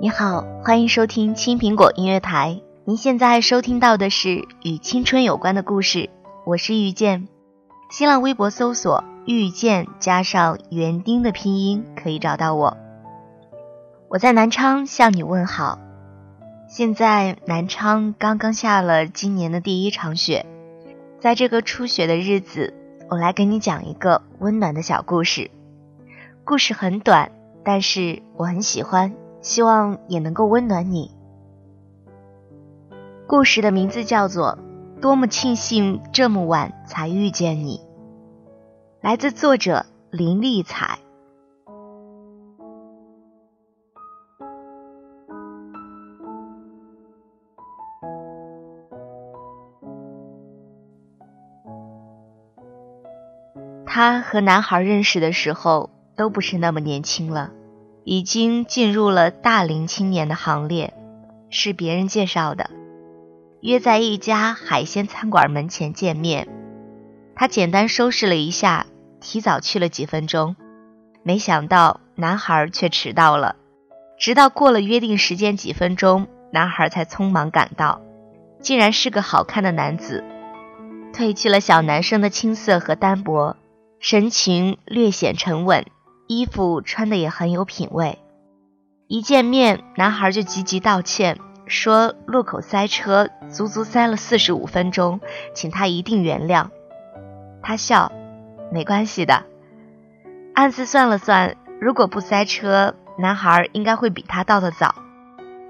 你好，欢迎收听青苹果音乐台。您现在收听到的是与青春有关的故事，我是遇见。新浪微博搜索“遇见”加上园丁的拼音，可以找到我。我在南昌向你问好。现在南昌刚刚下了今年的第一场雪，在这个初雪的日子，我来给你讲一个温暖的小故事。故事很短，但是我很喜欢。希望也能够温暖你。故事的名字叫做《多么庆幸这么晚才遇见你》，来自作者林丽彩。他和男孩认识的时候都不是那么年轻了。已经进入了大龄青年的行列，是别人介绍的，约在一家海鲜餐馆门前见面。他简单收拾了一下，提早去了几分钟，没想到男孩却迟到了。直到过了约定时间几分钟，男孩才匆忙赶到，竟然是个好看的男子，褪去了小男生的青涩和单薄，神情略显沉稳。衣服穿的也很有品味，一见面，男孩就急急道歉，说路口塞车，足足塞了四十五分钟，请他一定原谅。他笑，没关系的。暗自算了算，如果不塞车，男孩应该会比他到的早。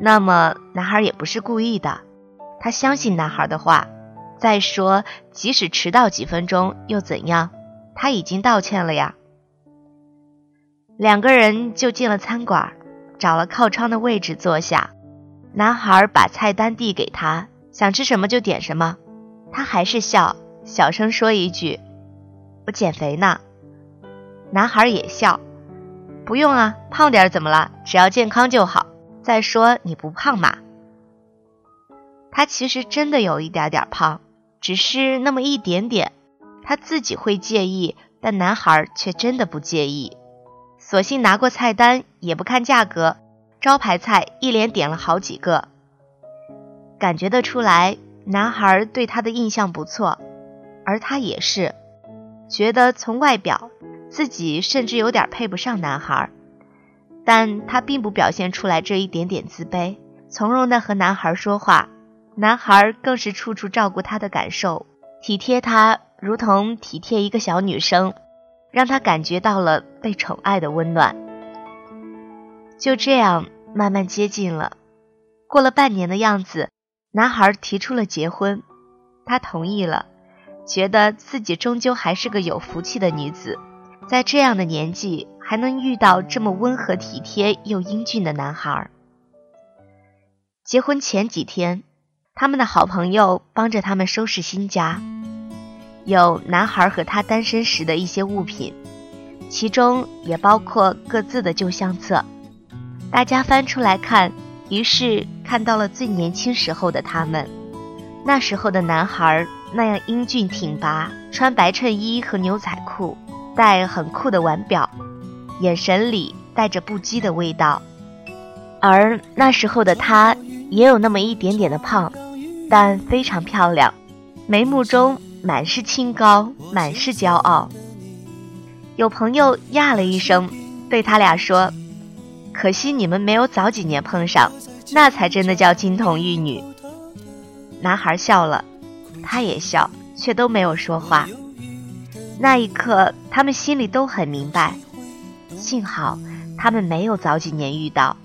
那么，男孩也不是故意的，他相信男孩的话。再说，即使迟到几分钟又怎样？他已经道歉了呀。两个人就进了餐馆，找了靠窗的位置坐下。男孩把菜单递给他，想吃什么就点什么。他还是笑，小声说一句：“我减肥呢。”男孩也笑：“不用啊，胖点怎么了？只要健康就好。再说你不胖嘛。”他其实真的有一点点胖，只是那么一点点。他自己会介意，但男孩却真的不介意。索性拿过菜单，也不看价格，招牌菜一连点了好几个。感觉得出来，男孩对他的印象不错，而他也是，觉得从外表自己甚至有点配不上男孩，但他并不表现出来这一点点自卑，从容的和男孩说话，男孩更是处处照顾他的感受，体贴他，如同体贴一个小女生。让他感觉到了被宠爱的温暖。就这样慢慢接近了。过了半年的样子，男孩提出了结婚，他同意了，觉得自己终究还是个有福气的女子，在这样的年纪还能遇到这么温和体贴又英俊的男孩。结婚前几天，他们的好朋友帮着他们收拾新家。有男孩和他单身时的一些物品，其中也包括各自的旧相册。大家翻出来看，于是看到了最年轻时候的他们。那时候的男孩那样英俊挺拔，穿白衬衣和牛仔裤，戴很酷的腕表，眼神里带着不羁的味道。而那时候的他也有那么一点点的胖，但非常漂亮，眉目中。满是清高，满是骄傲。有朋友呀了一声，对他俩说：“可惜你们没有早几年碰上，那才真的叫金童玉女。”男孩笑了，他也笑，却都没有说话。那一刻，他们心里都很明白，幸好他们没有早几年遇到，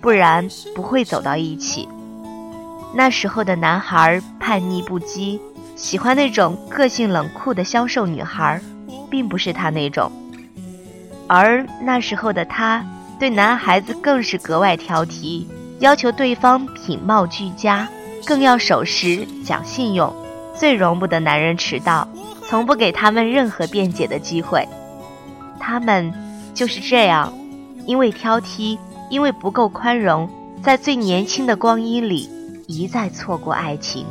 不然不会走到一起。那时候的男孩叛逆不羁，喜欢那种个性冷酷的消瘦女孩。并不是他那种，而那时候的他对男孩子更是格外挑剔，要求对方品貌俱佳，更要守时讲信用，最容不得男人迟到，从不给他们任何辩解的机会。他们就是这样，因为挑剔，因为不够宽容，在最年轻的光阴里一再错过爱情。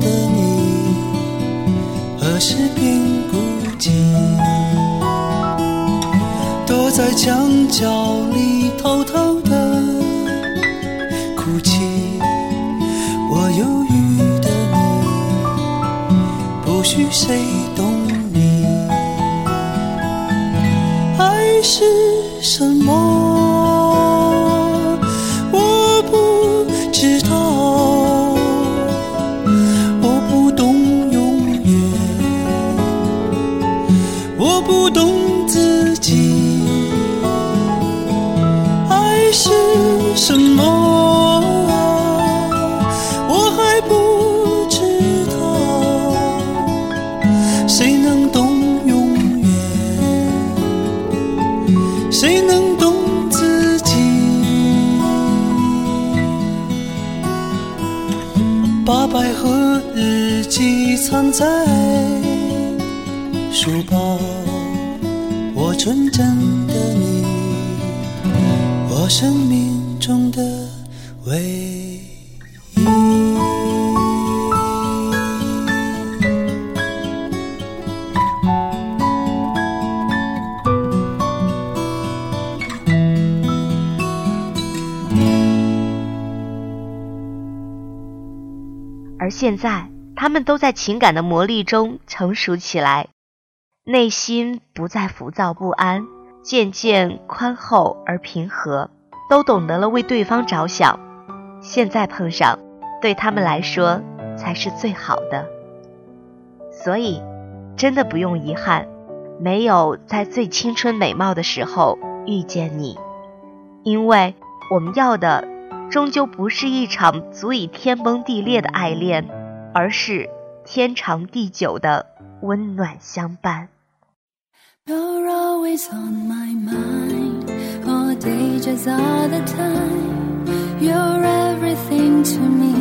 的你，何时变孤寂？躲在墙角里偷偷的哭泣。我忧郁的你，不许谁懂你。爱是什么？把百合日记藏在书包，我纯真的你，我生命中的唯一。而现在。他们都在情感的磨砺中成熟起来，内心不再浮躁不安，渐渐宽厚而平和，都懂得了为对方着想。现在碰上，对他们来说才是最好的。所以，真的不用遗憾，没有在最青春美貌的时候遇见你，因为我们要的，终究不是一场足以天崩地裂的爱恋而是天长地久的温暖相伴 you're always on my mind all day just all the time you're everything to me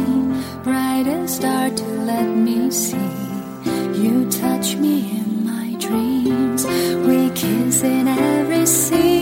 brightest star to let me see you touch me in my dreams we kiss in every scene